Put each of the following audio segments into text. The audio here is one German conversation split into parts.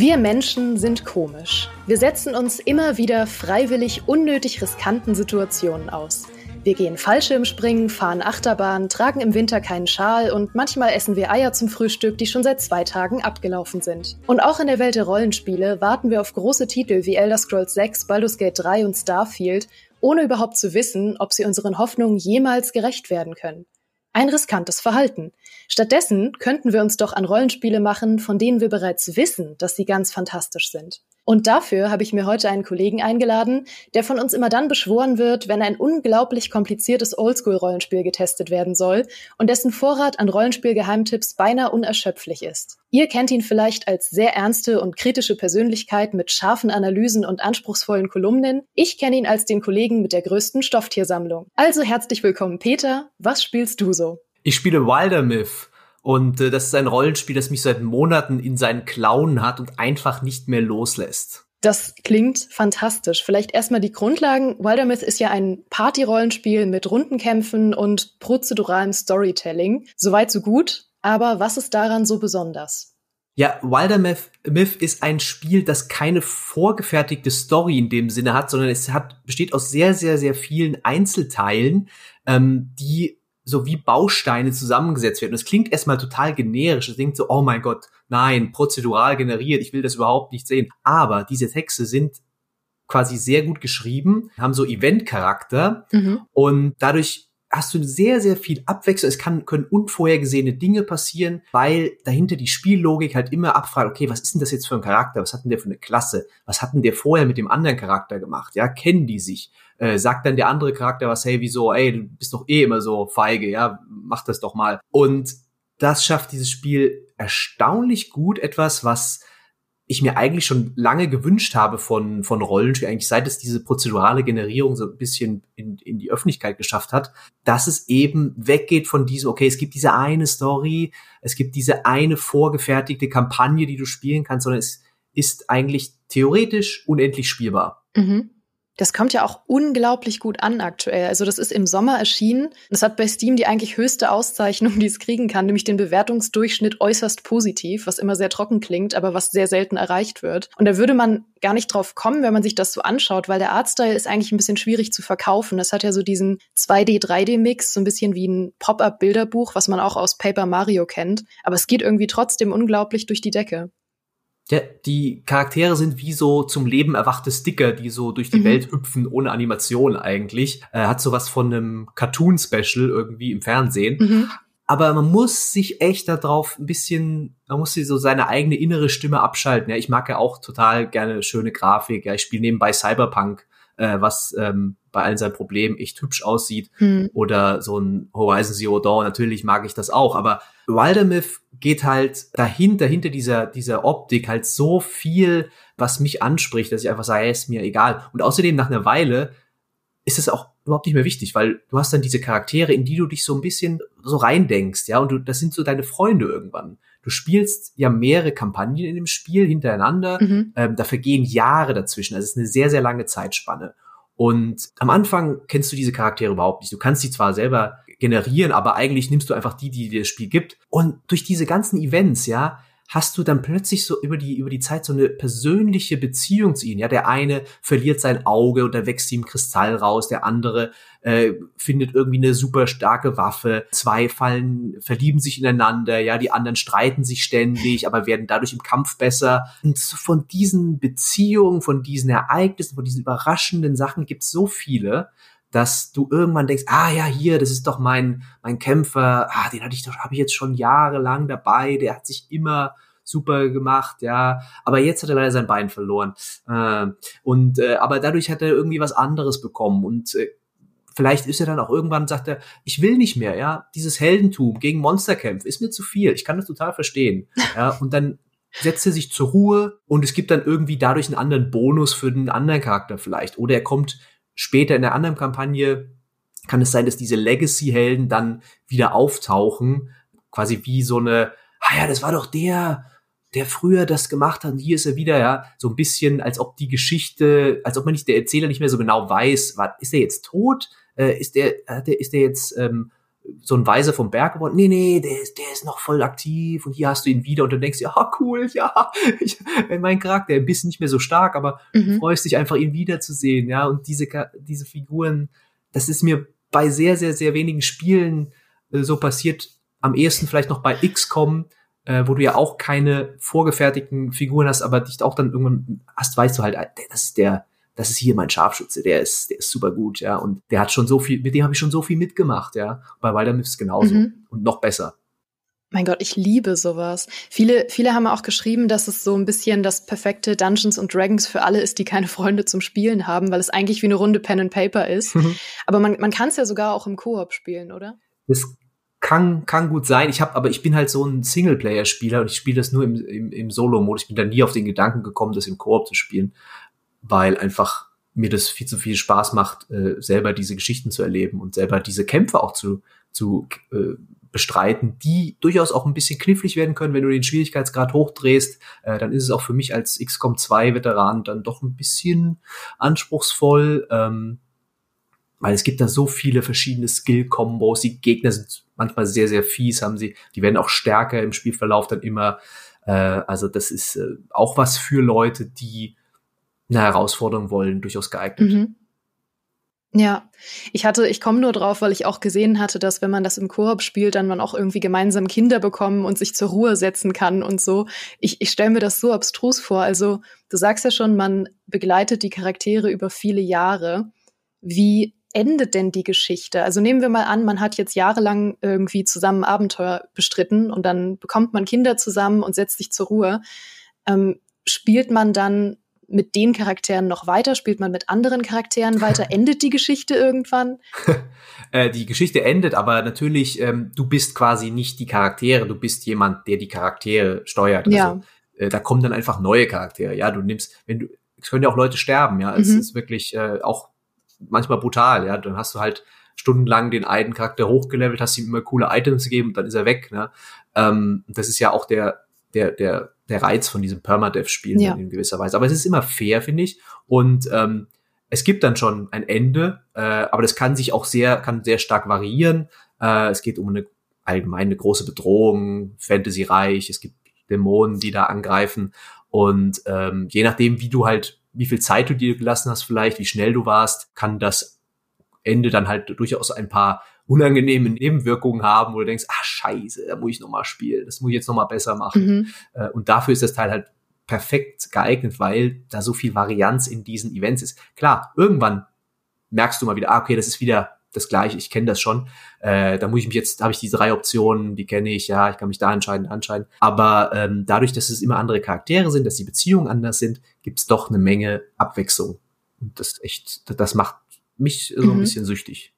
Wir Menschen sind komisch. Wir setzen uns immer wieder freiwillig unnötig riskanten Situationen aus. Wir gehen Fallschirmspringen, fahren Achterbahn, tragen im Winter keinen Schal und manchmal essen wir Eier zum Frühstück, die schon seit zwei Tagen abgelaufen sind. Und auch in der Welt der Rollenspiele warten wir auf große Titel wie Elder Scrolls 6, Baldur's Gate 3 und Starfield, ohne überhaupt zu wissen, ob sie unseren Hoffnungen jemals gerecht werden können. Ein riskantes Verhalten. Stattdessen könnten wir uns doch an Rollenspiele machen, von denen wir bereits wissen, dass sie ganz fantastisch sind. Und dafür habe ich mir heute einen Kollegen eingeladen, der von uns immer dann beschworen wird, wenn ein unglaublich kompliziertes Oldschool-Rollenspiel getestet werden soll und dessen Vorrat an Rollenspiel-Geheimtipps beinahe unerschöpflich ist. Ihr kennt ihn vielleicht als sehr ernste und kritische Persönlichkeit mit scharfen Analysen und anspruchsvollen Kolumnen. Ich kenne ihn als den Kollegen mit der größten Stofftiersammlung. Also herzlich willkommen, Peter. Was spielst du so? Ich spiele Wildermyth. Und äh, das ist ein Rollenspiel, das mich seit Monaten in seinen Klauen hat und einfach nicht mehr loslässt. Das klingt fantastisch. Vielleicht erstmal die Grundlagen. Wildermyth ist ja ein Party-Rollenspiel mit Rundenkämpfen und prozeduralem Storytelling. Soweit so gut. Aber was ist daran so besonders? Ja, Wildermyth Myth ist ein Spiel, das keine vorgefertigte Story in dem Sinne hat, sondern es hat, besteht aus sehr, sehr, sehr vielen Einzelteilen, ähm, die so wie Bausteine zusammengesetzt werden. Das klingt erstmal total generisch. Das klingt so, oh mein Gott, nein, prozedural generiert, ich will das überhaupt nicht sehen. Aber diese Texte sind quasi sehr gut geschrieben, haben so Event-Charakter mhm. und dadurch hast du sehr, sehr viel Abwechslung. Es kann, können unvorhergesehene Dinge passieren, weil dahinter die Spiellogik halt immer abfragt, okay, was ist denn das jetzt für ein Charakter? Was hat denn der für eine Klasse? Was hat denn der vorher mit dem anderen Charakter gemacht? Ja, kennen die sich? Äh, sagt dann der andere Charakter was, hey, wieso, ey, du bist doch eh immer so feige, ja, mach das doch mal. Und das schafft dieses Spiel erstaunlich gut, etwas, was ich mir eigentlich schon lange gewünscht habe von, von Rollenspielen, eigentlich seit es diese prozedurale Generierung so ein bisschen in, in die Öffentlichkeit geschafft hat, dass es eben weggeht von diesem, okay, es gibt diese eine Story, es gibt diese eine vorgefertigte Kampagne, die du spielen kannst, sondern es ist eigentlich theoretisch unendlich spielbar. Mhm. Das kommt ja auch unglaublich gut an aktuell. Also das ist im Sommer erschienen. Das hat bei Steam die eigentlich höchste Auszeichnung, die es kriegen kann, nämlich den Bewertungsdurchschnitt äußerst positiv, was immer sehr trocken klingt, aber was sehr selten erreicht wird. Und da würde man gar nicht drauf kommen, wenn man sich das so anschaut, weil der Artstyle ist eigentlich ein bisschen schwierig zu verkaufen. Das hat ja so diesen 2D, 3D-Mix, so ein bisschen wie ein Pop-up-Bilderbuch, was man auch aus Paper Mario kennt. Aber es geht irgendwie trotzdem unglaublich durch die Decke. Ja, die Charaktere sind wie so zum Leben erwachte Sticker, die so durch die mhm. Welt hüpfen, ohne Animation eigentlich. Äh, hat sowas von einem Cartoon-Special irgendwie im Fernsehen. Mhm. Aber man muss sich echt darauf ein bisschen, man muss sich so seine eigene innere Stimme abschalten. Ja, ich mag ja auch total gerne schöne Grafik. Ja, ich spiele nebenbei Cyberpunk, äh, was ähm, bei allen seinen Problemen echt hübsch aussieht. Mhm. Oder so ein Horizon Zero Dawn, natürlich mag ich das auch. Aber Wildermyth geht halt dahinter, hinter dieser, dieser Optik halt so viel, was mich anspricht, dass ich einfach sage, hey, ist mir egal. Und außerdem nach einer Weile ist es auch überhaupt nicht mehr wichtig, weil du hast dann diese Charaktere, in die du dich so ein bisschen so reindenkst, ja, und du, das sind so deine Freunde irgendwann. Du spielst ja mehrere Kampagnen in dem Spiel hintereinander, mhm. ähm, da vergehen Jahre dazwischen, also es ist eine sehr, sehr lange Zeitspanne. Und am Anfang kennst du diese Charaktere überhaupt nicht. Du kannst sie zwar selber generieren, aber eigentlich nimmst du einfach die, die dir das Spiel gibt. Und durch diese ganzen Events, ja, hast du dann plötzlich so über die, über die Zeit so eine persönliche Beziehung zu ihnen. Ja, der eine verliert sein Auge und da wächst ihm Kristall raus, der andere äh, findet irgendwie eine super starke Waffe, zwei fallen, verlieben sich ineinander, ja, die anderen streiten sich ständig, aber werden dadurch im Kampf besser. Und von diesen Beziehungen, von diesen Ereignissen, von diesen überraschenden Sachen gibt's so viele, dass du irgendwann denkst, ah ja, hier, das ist doch mein mein Kämpfer, ah, den hatte ich doch, habe ich jetzt schon jahrelang dabei, der hat sich immer super gemacht, ja, aber jetzt hat er leider sein Bein verloren. Äh, und äh, aber dadurch hat er irgendwie was anderes bekommen. Und äh, vielleicht ist er dann auch irgendwann sagt er, ich will nicht mehr, ja, dieses Heldentum gegen Monsterkämpfe ist mir zu viel, ich kann das total verstehen, ja, und dann setzt er sich zur Ruhe und es gibt dann irgendwie dadurch einen anderen Bonus für den anderen Charakter vielleicht. Oder er kommt später in der anderen Kampagne kann es sein, dass diese Legacy-Helden dann wieder auftauchen, quasi wie so eine, ah ja, das war doch der, der früher das gemacht hat, und hier ist er wieder, ja, so ein bisschen, als ob die Geschichte, als ob man nicht der Erzähler nicht mehr so genau weiß, war, ist er jetzt tot, äh, ist der, ist der jetzt ähm, so ein Weiser vom Berg geworden. Nee, nee, der ist, der ist noch voll aktiv und hier hast du ihn wieder und du denkst, ja, cool, ja, ich, mein Charakter, ein bisschen nicht mehr so stark, aber mhm. freust dich einfach, ihn wiederzusehen, ja, und diese, diese Figuren, das ist mir bei sehr, sehr, sehr wenigen Spielen äh, so passiert, am ehesten vielleicht noch bei XCOM, äh, wo du ja auch keine vorgefertigten Figuren hast, aber dich auch dann irgendwann hast, weißt du halt, das ist der, das ist hier mein Scharfschütze, der ist, der ist super gut, ja, und der hat schon so viel, mit dem habe ich schon so viel mitgemacht, ja. Bei Wilder ist genauso mhm. und noch besser. Mein Gott, ich liebe sowas. Viele, viele haben auch geschrieben, dass es so ein bisschen das perfekte Dungeons and Dragons für alle ist, die keine Freunde zum Spielen haben, weil es eigentlich wie eine Runde Pen and Paper ist. Mhm. Aber man, man kann es ja sogar auch im Koop spielen, oder? Das kann, kann gut sein. Ich habe, aber ich bin halt so ein Singleplayer-Spieler und ich spiele das nur im, im, im Solo-Modus. Ich bin da nie auf den Gedanken gekommen, das im Koop zu spielen weil einfach mir das viel zu viel Spaß macht, äh, selber diese Geschichten zu erleben und selber diese Kämpfe auch zu, zu äh, bestreiten, die durchaus auch ein bisschen knifflig werden können, wenn du den Schwierigkeitsgrad hochdrehst, äh, dann ist es auch für mich als XCOM 2 Veteran dann doch ein bisschen anspruchsvoll, ähm, weil es gibt da so viele verschiedene Skill-Kombos, die Gegner sind manchmal sehr, sehr fies, haben sie, die werden auch stärker im Spielverlauf dann immer, äh, also das ist äh, auch was für Leute, die eine Herausforderung wollen, durchaus geeignet. Mhm. Ja, ich hatte, ich komme nur drauf, weil ich auch gesehen hatte, dass wenn man das im Koop spielt, dann man auch irgendwie gemeinsam Kinder bekommen und sich zur Ruhe setzen kann und so. Ich, ich stelle mir das so abstrus vor. Also du sagst ja schon, man begleitet die Charaktere über viele Jahre. Wie endet denn die Geschichte? Also nehmen wir mal an, man hat jetzt jahrelang irgendwie zusammen Abenteuer bestritten und dann bekommt man Kinder zusammen und setzt sich zur Ruhe. Ähm, spielt man dann mit den Charakteren noch weiter? Spielt man mit anderen Charakteren weiter? Endet die Geschichte irgendwann? äh, die Geschichte endet, aber natürlich, ähm, du bist quasi nicht die Charaktere, du bist jemand, der die Charaktere steuert. Also, ja. äh, da kommen dann einfach neue Charaktere. Ja, du nimmst, wenn du, es können ja auch Leute sterben, ja. Es mhm. ist wirklich äh, auch manchmal brutal, ja. Dann hast du halt stundenlang den einen Charakter hochgelevelt, hast ihm immer coole Items gegeben und dann ist er weg. Ne? Ähm, das ist ja auch der, der, der der Reiz von diesem Permadeath-Spielen ja. in gewisser Weise. Aber es ist immer fair, finde ich. Und ähm, es gibt dann schon ein Ende, äh, aber das kann sich auch sehr, kann sehr stark variieren. Äh, es geht um eine allgemeine große Bedrohung, Fantasy-reich, es gibt Dämonen, die da angreifen. Und ähm, je nachdem, wie du halt, wie viel Zeit du dir gelassen hast, vielleicht, wie schnell du warst, kann das Ende dann halt durchaus ein paar unangenehme Nebenwirkungen haben, wo du denkst, ah scheiße, da muss ich nochmal spielen, das muss ich jetzt nochmal besser machen. Mhm. Äh, und dafür ist das Teil halt perfekt geeignet, weil da so viel Varianz in diesen Events ist. Klar, irgendwann merkst du mal wieder, ah, okay, das ist wieder das gleiche, ich kenne das schon. Äh, da muss ich mich jetzt, habe ich diese drei Optionen, die kenne ich, ja, ich kann mich da entscheiden, entscheiden. Aber ähm, dadurch, dass es immer andere Charaktere sind, dass die Beziehungen anders sind, gibt's doch eine Menge Abwechslung. Und das echt, das macht mich so ein mhm. bisschen süchtig.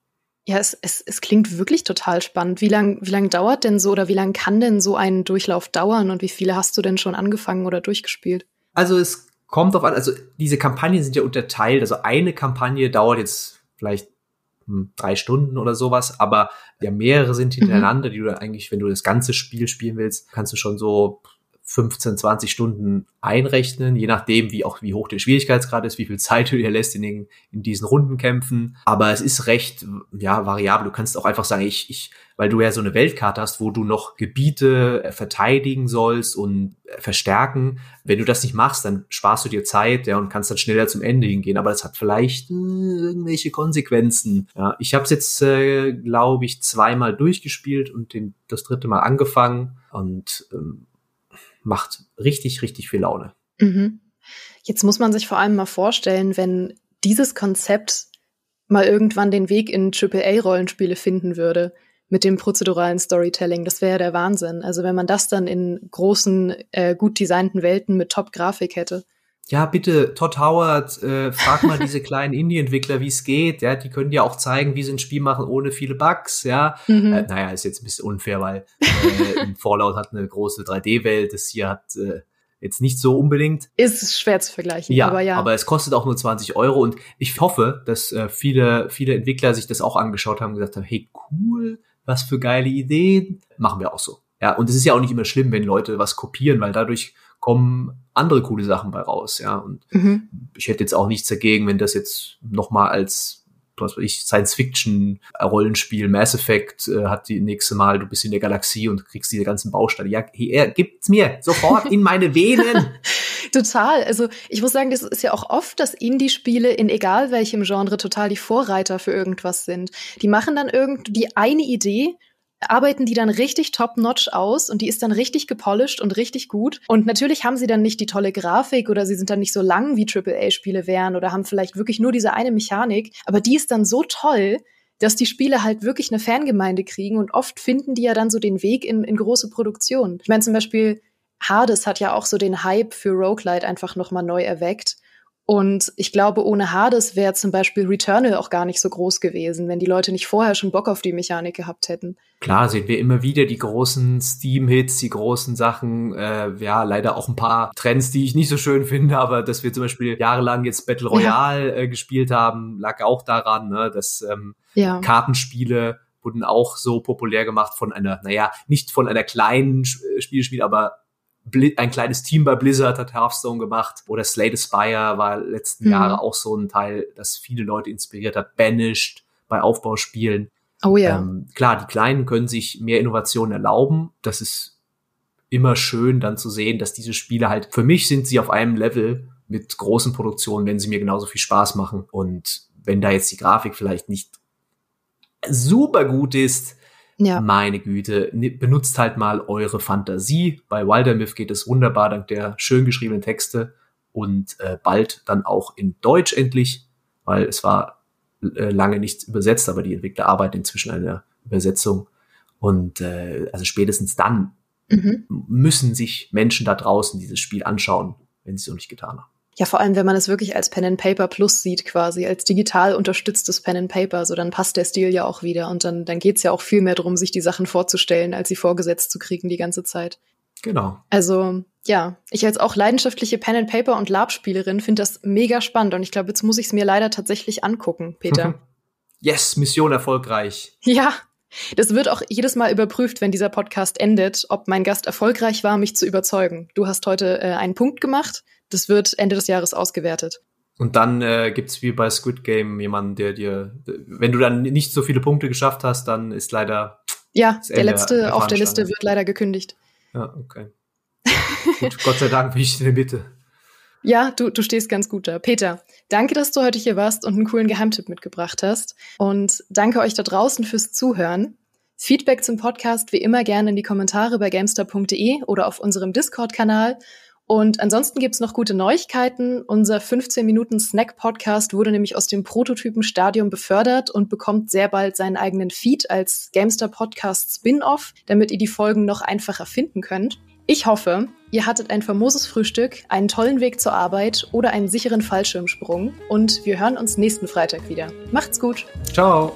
Ja, es, es, es klingt wirklich total spannend. Wie lang, wie lang dauert denn so oder wie lang kann denn so ein Durchlauf dauern und wie viele hast du denn schon angefangen oder durchgespielt? Also es kommt auf an, also diese Kampagnen sind ja unterteilt. Also eine Kampagne dauert jetzt vielleicht hm, drei Stunden oder sowas, aber ja mehrere sind mhm. hintereinander, mhm. die du eigentlich, wenn du das ganze Spiel spielen willst, kannst du schon so 15, 20 Stunden einrechnen, je nachdem, wie auch wie hoch der Schwierigkeitsgrad ist, wie viel Zeit du dir lässt in, den, in diesen Rundenkämpfen. Aber es ist recht ja variabel. Du kannst auch einfach sagen, ich, ich, weil du ja so eine Weltkarte hast, wo du noch Gebiete äh, verteidigen sollst und äh, verstärken. Wenn du das nicht machst, dann sparst du dir Zeit, ja, und kannst dann schneller zum Ende hingehen. Aber das hat vielleicht äh, irgendwelche Konsequenzen. Ja, ich habe es jetzt, äh, glaube ich, zweimal durchgespielt und den, das dritte Mal angefangen und ähm, macht richtig, richtig viel Laune. Mhm. Jetzt muss man sich vor allem mal vorstellen, wenn dieses Konzept mal irgendwann den Weg in AAA-Rollenspiele finden würde mit dem prozeduralen Storytelling. Das wäre ja der Wahnsinn. Also wenn man das dann in großen, äh, gut designten Welten mit Top-Grafik hätte. Ja, bitte, Todd Howard, äh, frag mal diese kleinen Indie-Entwickler, wie es geht. Ja, die können dir auch zeigen, wie sie ein Spiel machen ohne viele Bugs. Ja, mhm. äh, naja, ist jetzt ein bisschen unfair, weil äh, Fallout hat eine große 3D-Welt, das hier hat äh, jetzt nicht so unbedingt. Ist schwer zu vergleichen, ja, aber ja. Aber es kostet auch nur 20 Euro und ich hoffe, dass äh, viele, viele Entwickler sich das auch angeschaut haben und gesagt haben, hey, cool, was für geile Ideen, machen wir auch so. Ja, und es ist ja auch nicht immer schlimm, wenn Leute was kopieren, weil dadurch kommen andere coole Sachen bei raus, ja. Und mhm. ich hätte jetzt auch nichts dagegen, wenn das jetzt nochmal als was weiß ich, Science-Fiction-Rollenspiel, Mass Effect äh, hat die nächste Mal, du bist in der Galaxie und kriegst diese ganzen Bausteine. Ja, hier, gibt's mir sofort in meine Venen. Total. Also ich muss sagen, das ist ja auch oft, dass Indie-Spiele in egal welchem Genre total die Vorreiter für irgendwas sind. Die machen dann irgend die eine Idee arbeiten die dann richtig top-notch aus und die ist dann richtig gepolished und richtig gut. Und natürlich haben sie dann nicht die tolle Grafik oder sie sind dann nicht so lang wie AAA-Spiele wären oder haben vielleicht wirklich nur diese eine Mechanik, aber die ist dann so toll, dass die Spiele halt wirklich eine Fangemeinde kriegen und oft finden die ja dann so den Weg in, in große Produktionen. Ich meine zum Beispiel Hades hat ja auch so den Hype für Roguelite einfach nochmal neu erweckt. Und ich glaube, ohne Hades wäre zum Beispiel Returnal auch gar nicht so groß gewesen, wenn die Leute nicht vorher schon Bock auf die Mechanik gehabt hätten. Klar sehen wir immer wieder die großen Steam-Hits, die großen Sachen, äh, ja, leider auch ein paar Trends, die ich nicht so schön finde, aber dass wir zum Beispiel jahrelang jetzt Battle Royale ja. äh, gespielt haben, lag auch daran, ne, dass ähm, ja. Kartenspiele wurden auch so populär gemacht von einer, naja, nicht von einer kleinen Spielspiel, aber ein kleines Team bei Blizzard hat Hearthstone gemacht oder Slay the Spire war letzten mhm. Jahre auch so ein Teil, das viele Leute inspiriert hat. Banished bei Aufbauspielen. Oh ja. Ähm, klar, die Kleinen können sich mehr Innovationen erlauben. Das ist immer schön dann zu sehen, dass diese Spiele halt, für mich sind sie auf einem Level mit großen Produktionen, wenn sie mir genauso viel Spaß machen. Und wenn da jetzt die Grafik vielleicht nicht super gut ist, ja. Meine Güte, benutzt halt mal eure Fantasie. Bei Wildermyth geht es wunderbar dank der schön geschriebenen Texte und äh, bald dann auch in Deutsch endlich, weil es war äh, lange nicht übersetzt, aber die Entwickler arbeiten inzwischen an einer Übersetzung. Und äh, also spätestens dann mhm. müssen sich Menschen da draußen dieses Spiel anschauen, wenn sie es noch nicht getan haben. Ja, vor allem, wenn man es wirklich als Pen and Paper Plus sieht, quasi, als digital unterstütztes Pen and Paper, so dann passt der Stil ja auch wieder. Und dann, dann geht's ja auch viel mehr darum, sich die Sachen vorzustellen, als sie vorgesetzt zu kriegen die ganze Zeit. Genau. Also, ja, ich als auch leidenschaftliche Pen and Paper und Lab-Spielerin finde das mega spannend und ich glaube, jetzt muss ich es mir leider tatsächlich angucken, Peter. yes, Mission erfolgreich. Ja, das wird auch jedes Mal überprüft, wenn dieser Podcast endet, ob mein Gast erfolgreich war, mich zu überzeugen. Du hast heute äh, einen Punkt gemacht. Das wird Ende des Jahres ausgewertet. Und dann äh, gibt wie bei Squid Game jemanden, der dir, wenn du dann nicht so viele Punkte geschafft hast, dann ist leider. Ja, der letzte der auf der Liste wird leider gekündigt. Ja, okay. Gut, Gott sei Dank bin ich in der Mitte. Ja, du, du stehst ganz gut da. Peter, danke, dass du heute hier warst und einen coolen Geheimtipp mitgebracht hast. Und danke euch da draußen fürs Zuhören. Feedback zum Podcast wie immer gerne in die Kommentare bei gamestar.de oder auf unserem Discord-Kanal. Und ansonsten gibt's noch gute Neuigkeiten. Unser 15 Minuten Snack-Podcast wurde nämlich aus dem Prototypen-Stadium befördert und bekommt sehr bald seinen eigenen Feed als Gamester Podcast Spin-off, damit ihr die Folgen noch einfacher finden könnt. Ich hoffe, ihr hattet ein famoses Frühstück, einen tollen Weg zur Arbeit oder einen sicheren Fallschirmsprung und wir hören uns nächsten Freitag wieder. Macht's gut. Ciao.